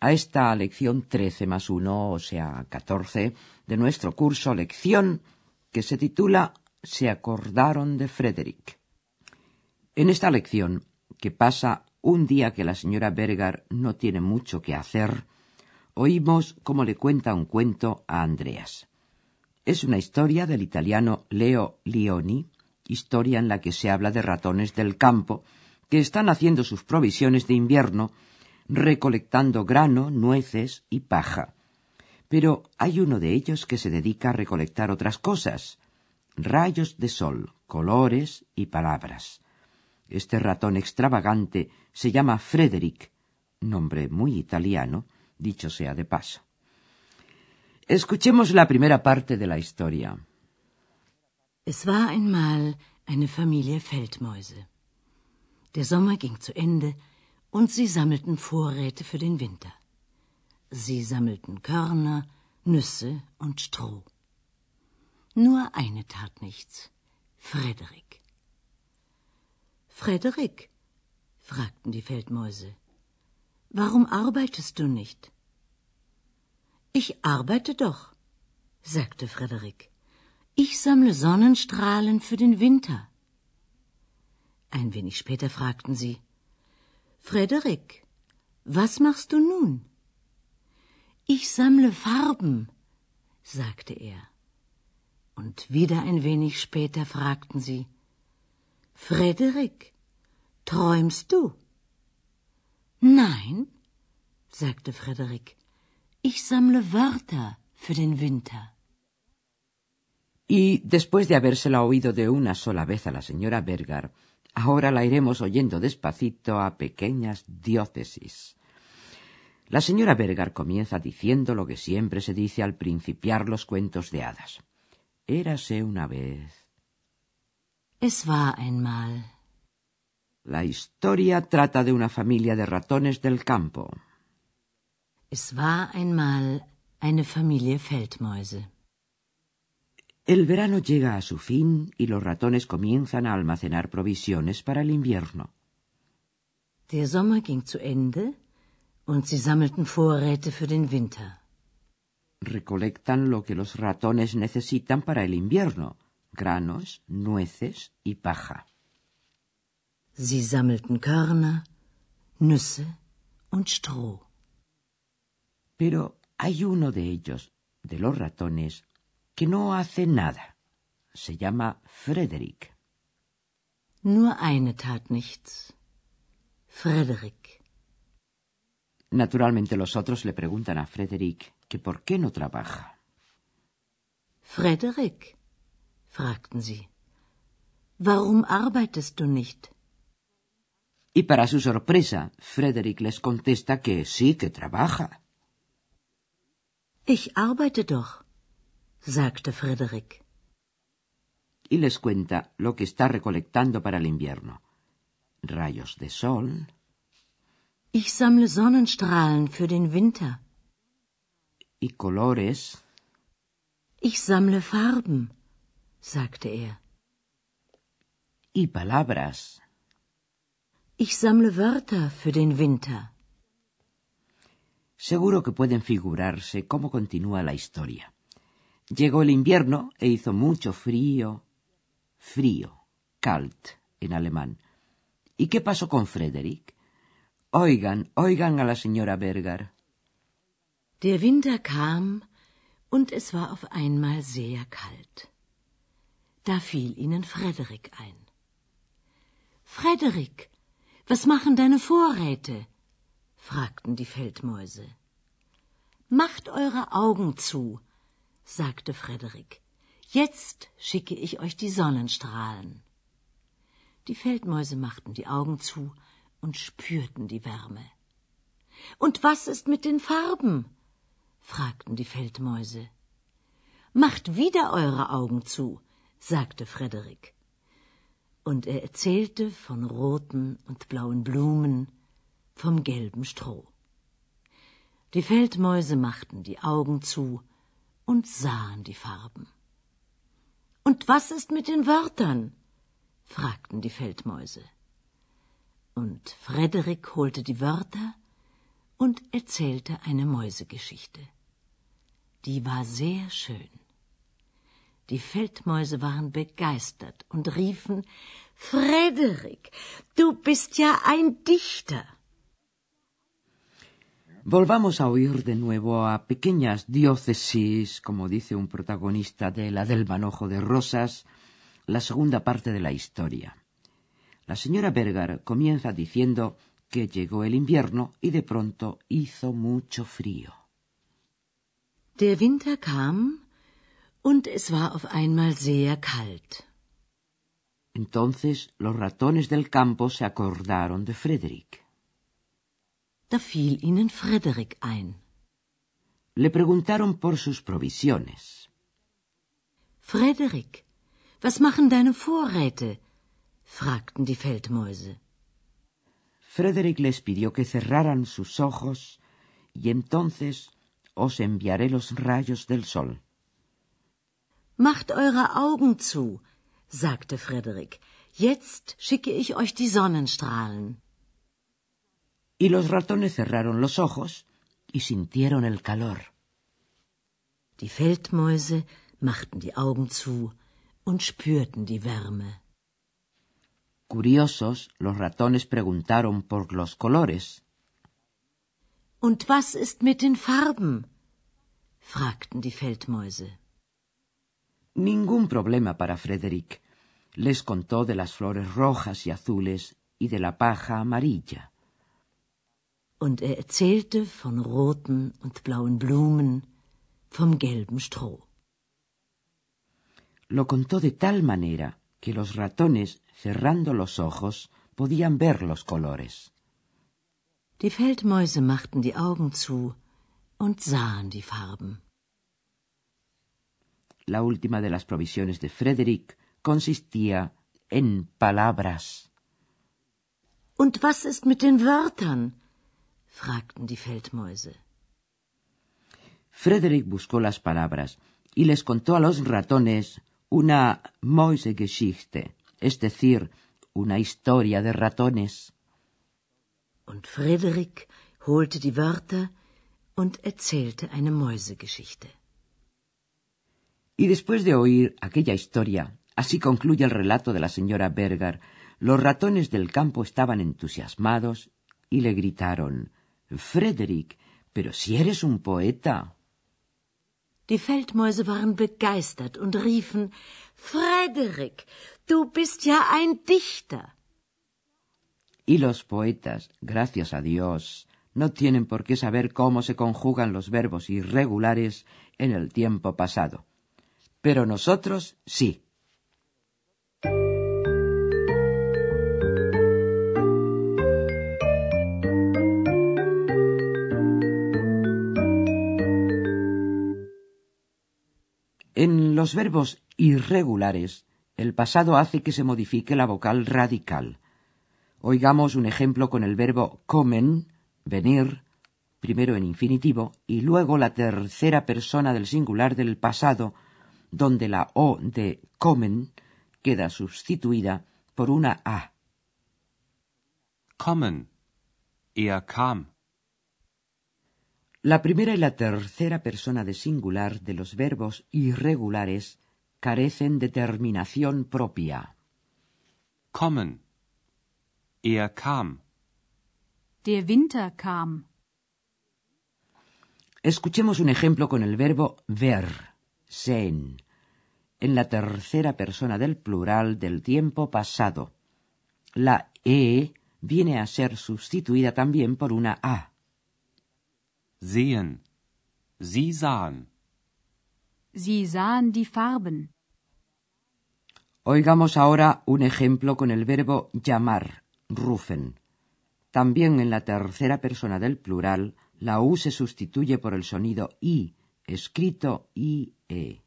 a esta lección 13 más 1, o sea, 14, de nuestro curso Lección, que se titula Se acordaron de Frederick. En esta lección, que pasa un día que la señora Berger no tiene mucho que hacer, oímos cómo le cuenta un cuento a Andreas. Es una historia del italiano Leo Lioni, historia en la que se habla de ratones del campo, que están haciendo sus provisiones de invierno, recolectando grano, nueces y paja. Pero hay uno de ellos que se dedica a recolectar otras cosas, rayos de sol, colores y palabras. Este ratón extravagante se llama Frederick, nombre muy italiano, dicho sea de paso. Escuchemos la primera parte de la historia. Es war einmal eine Familie Feldmäuse. Der Sommer ging zu Ende und sie sammelten Vorräte für den Winter. Sie sammelten Körner, Nüsse und Stroh. Nur eine tat nichts. Frederik. Frederik, fragten die Feldmäuse, warum arbeitest du nicht? Ich arbeite doch, sagte Frederik. Ich sammle Sonnenstrahlen für den Winter. Ein wenig später fragten sie Frederik, was machst du nun? Ich sammle Farben, sagte er. Und wieder ein wenig später fragten sie Frederik, träumst du? Nein, sagte Frederik, ich sammle Wörter für den Winter. Y después de habérsela oído de una sola vez a la señora Berger, ahora la iremos oyendo despacito a pequeñas diócesis. La señora Berger comienza diciendo lo que siempre se dice al principiar los cuentos de hadas. Érase una vez. Es war einmal. La historia trata de una familia de ratones del campo. Es war einmal eine Familie Feldmäuse. El verano llega a su fin y los ratones comienzan a almacenar provisiones para el invierno. Der Sommer ging zu Ende und sie sammelten Vorräte für den Winter. Recolectan lo que los ratones necesitan para el invierno, granos, nueces y paja. Sie sammelten Körner, Nüsse und Stroh. Pero hay uno de ellos, de los ratones, que no hace nada. Se llama Frederick. Nur eine tat nichts. Frederik. Naturalmente los otros le preguntan a Frederick que por qué no trabaja. Frederik, fragten sie, warum arbeitest du nicht? Y para su sorpresa, Frederick les contesta que sí que trabaja. Ich arbeite doch, sagte Frederik. Y les cuenta lo que está recolectando para el invierno. Rayos de sol, Ich sammle Sonnenstrahlen für den Winter. y colores Ich sammle Farben, sagte er. y palabras. Ich sammle Wörter für den Winter. Seguro que pueden figurarse cómo continúa la historia. Llegó el invierno e hizo mucho frío, frío, kalt en alemán. ¿Y qué pasó con Frederick? Oigan, oigan a la señora Berger. Der Winter kam und es war auf einmal sehr kalt. Da fiel ihnen Frederik ein. Frederik, was machen deine Vorräte? fragten die Feldmäuse. Macht eure Augen zu, sagte Frederik. Jetzt schicke ich euch die Sonnenstrahlen. Die Feldmäuse machten die Augen zu und spürten die Wärme. Und was ist mit den Farben? fragten die Feldmäuse. Macht wieder eure Augen zu, sagte Frederik. Und er erzählte von roten und blauen Blumen, vom gelben Stroh. Die Feldmäuse machten die Augen zu und sahen die Farben. Und was ist mit den Wörtern? fragten die Feldmäuse. Und Frederik holte die Wörter und erzählte eine Mäusegeschichte. Die war sehr schön. Die Feldmäuse waren begeistert und riefen Frederik, du bist ja ein Dichter. Volvamos a oír de nuevo a pequeñas diócesis, como dice un protagonista de La del manojo de rosas, la segunda parte de la historia. La señora Berger comienza diciendo que llegó el invierno y de pronto hizo mucho frío. Der Winter kam und es war auf einmal sehr kalt. Entonces los ratones del campo se acordaron de Frederick. Da fiel ihnen Frederik ein. Le preguntaron por sus provisiones. Frederik, was machen deine Vorräte? fragten die Feldmäuse. Frederick les pidió que cerraran sus ojos y entonces os enviaré los rayos del sol. Macht eure Augen zu, sagte Frederik. Jetzt schicke ich euch die Sonnenstrahlen. Y los ratones cerraron los ojos y sintieron el calor. Die Feldmäuse machten die Augen zu und spürten die Wärme. Curiosos, los ratones preguntaron por los colores. Und was ist mit den Farben? fragten die Feldmäuse. Ningún problema para Frederick. Les contó de las flores rojas y azules y de la paja amarilla. Und er erzählte von roten und blauen Blumen, vom gelben Stroh. Lo contó de tal manera que los ratones, cerrando los ojos, podían ver los colores. Die Feldmäuse machten die Augen zu und sahen die Farben. La última de las provisiones de Frederick consistía en palabras. Und was ist mit den Wörtern? Fragten die Feldmäuse. Frederick buscó las palabras y les contó a los ratones una Mäusegeschichte, es decir, una historia de ratones. Und Frederik holte die Wörter und erzählte eine Mäusegeschichte. Y después de oír aquella historia, así concluye el relato de la señora Berger, los ratones del campo estaban entusiasmados y le gritaron Frederick, pero si eres un poeta. Die Feldmäuse waren begeistert und riefen Frederik, du bist ja ein Dichter. Y los poetas, gracias a Dios, no tienen por qué saber cómo se conjugan los verbos irregulares en el tiempo pasado. Pero nosotros sí. Los verbos irregulares, el pasado hace que se modifique la vocal radical. Oigamos un ejemplo con el verbo comen, venir, primero en infinitivo, y luego la tercera persona del singular del pasado, donde la O de comen queda sustituida por una A. Kommen. Er kam. La primera y la tercera persona de singular de los verbos irregulares carecen de terminación propia. Kommen. Er kam. Der Winter kam. Escuchemos un ejemplo con el verbo ver, sehen, en la tercera persona del plural del tiempo pasado. La E viene a ser sustituida también por una A. Sehen. Sie sahen. Sie sahen die Farben. Oigamos ahora un ejemplo con el verbo llamar, rufen. También en la tercera persona del plural, la U se sustituye por el sonido I, escrito IE.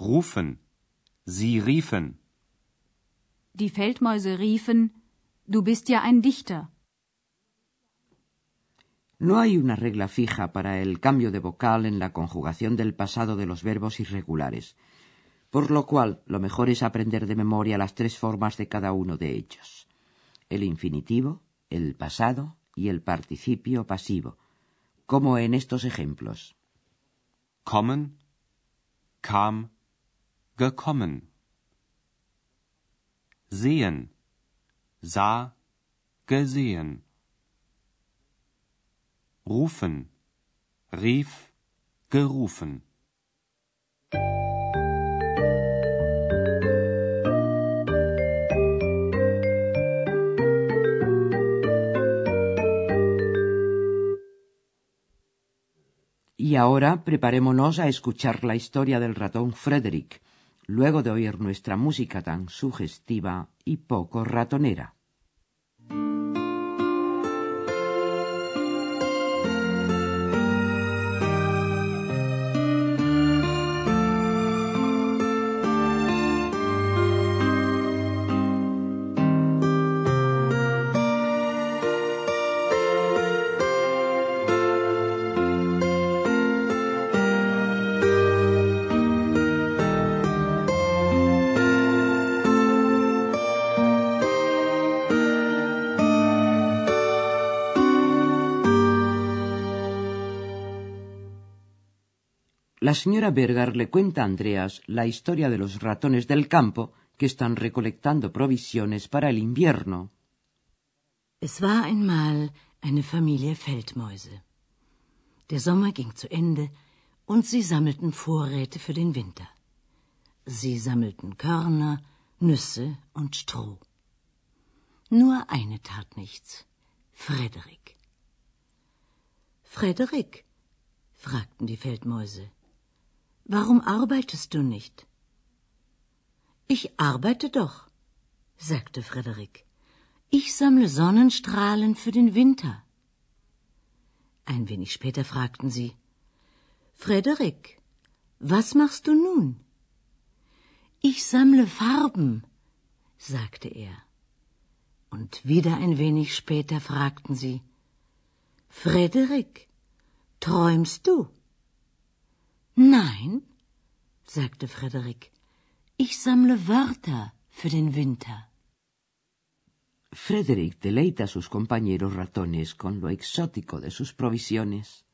rufen, sie riefen. Die Feldmäuse riefen, du bist ja ein Dichter. No hay una regla fija para el cambio de vocal en la conjugación del pasado de los verbos irregulares, por lo cual lo mejor es aprender de memoria las tres formas de cada uno de ellos. El infinitivo, el pasado y el participio pasivo, como en estos ejemplos. Kommen, kam, gekommen. Sehen, sah, gesehen. Rufen, rief, gerufen. Y ahora preparémonos a escuchar la historia del ratón Frederick, luego de oír nuestra música tan sugestiva y poco ratonera. La señora Berger le cuenta a Andreas la historia de los ratones del campo que están recolectando provisiones para el invierno. Es war einmal eine Familie Feldmäuse. Der Sommer ging zu Ende und sie sammelten Vorräte für den Winter. Sie sammelten Körner, Nüsse und Stroh. Nur eine tat nichts. Frederik. Frederik? fragten die Feldmäuse. Warum arbeitest du nicht? Ich arbeite doch, sagte Frederik. Ich sammle Sonnenstrahlen für den Winter. Ein wenig später fragten sie Frederik, was machst du nun? Ich sammle Farben, sagte er. Und wieder ein wenig später fragten sie Frederik, träumst du? Nein, sagte Frederik, ich sammle Wörter für den Winter. Frederick deleita a sus compañeros ratones con lo exótico de sus provisiones.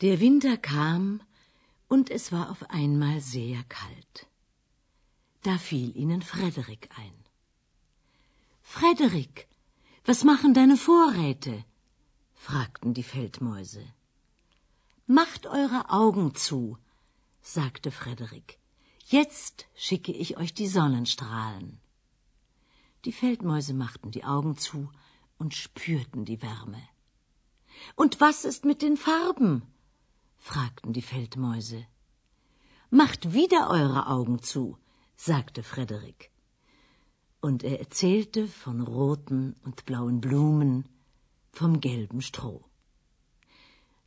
Der Winter kam und es war auf einmal sehr kalt. Da fiel ihnen Frederik ein. Frederik, was machen deine Vorräte? fragten die Feldmäuse. Macht eure Augen zu, sagte Frederik. Jetzt schicke ich euch die Sonnenstrahlen. Die Feldmäuse machten die Augen zu und spürten die Wärme. Und was ist mit den Farben? fragten die Feldmäuse. Macht wieder eure Augen zu, sagte Frederik. Und er erzählte von roten und blauen Blumen, vom gelben Stroh.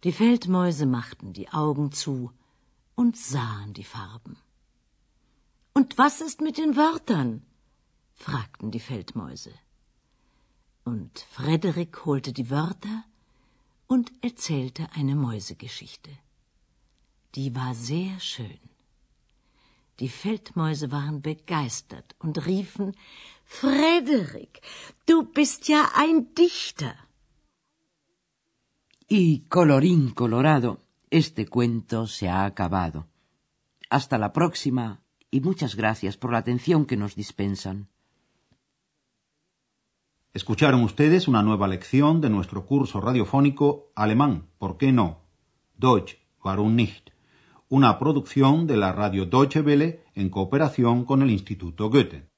Die Feldmäuse machten die Augen zu und sahen die Farben. Und was ist mit den Wörtern? fragten die Feldmäuse. Und Frederik holte die Wörter und erzählte eine Mäusegeschichte. Die war sehr schön. Die Feldmäuse waren begeistert und riefen Frederik, du bist ja ein Dichter. Y colorín colorado, este cuento se ha acabado. Hasta la próxima y muchas gracias por la atención que nos dispensan. Escucharon ustedes una nueva lección de nuestro curso radiofónico Alemán, ¿por qué no? Deutsch, warum nicht? Una producción de la radio Deutsche Welle en cooperación con el Instituto Goethe.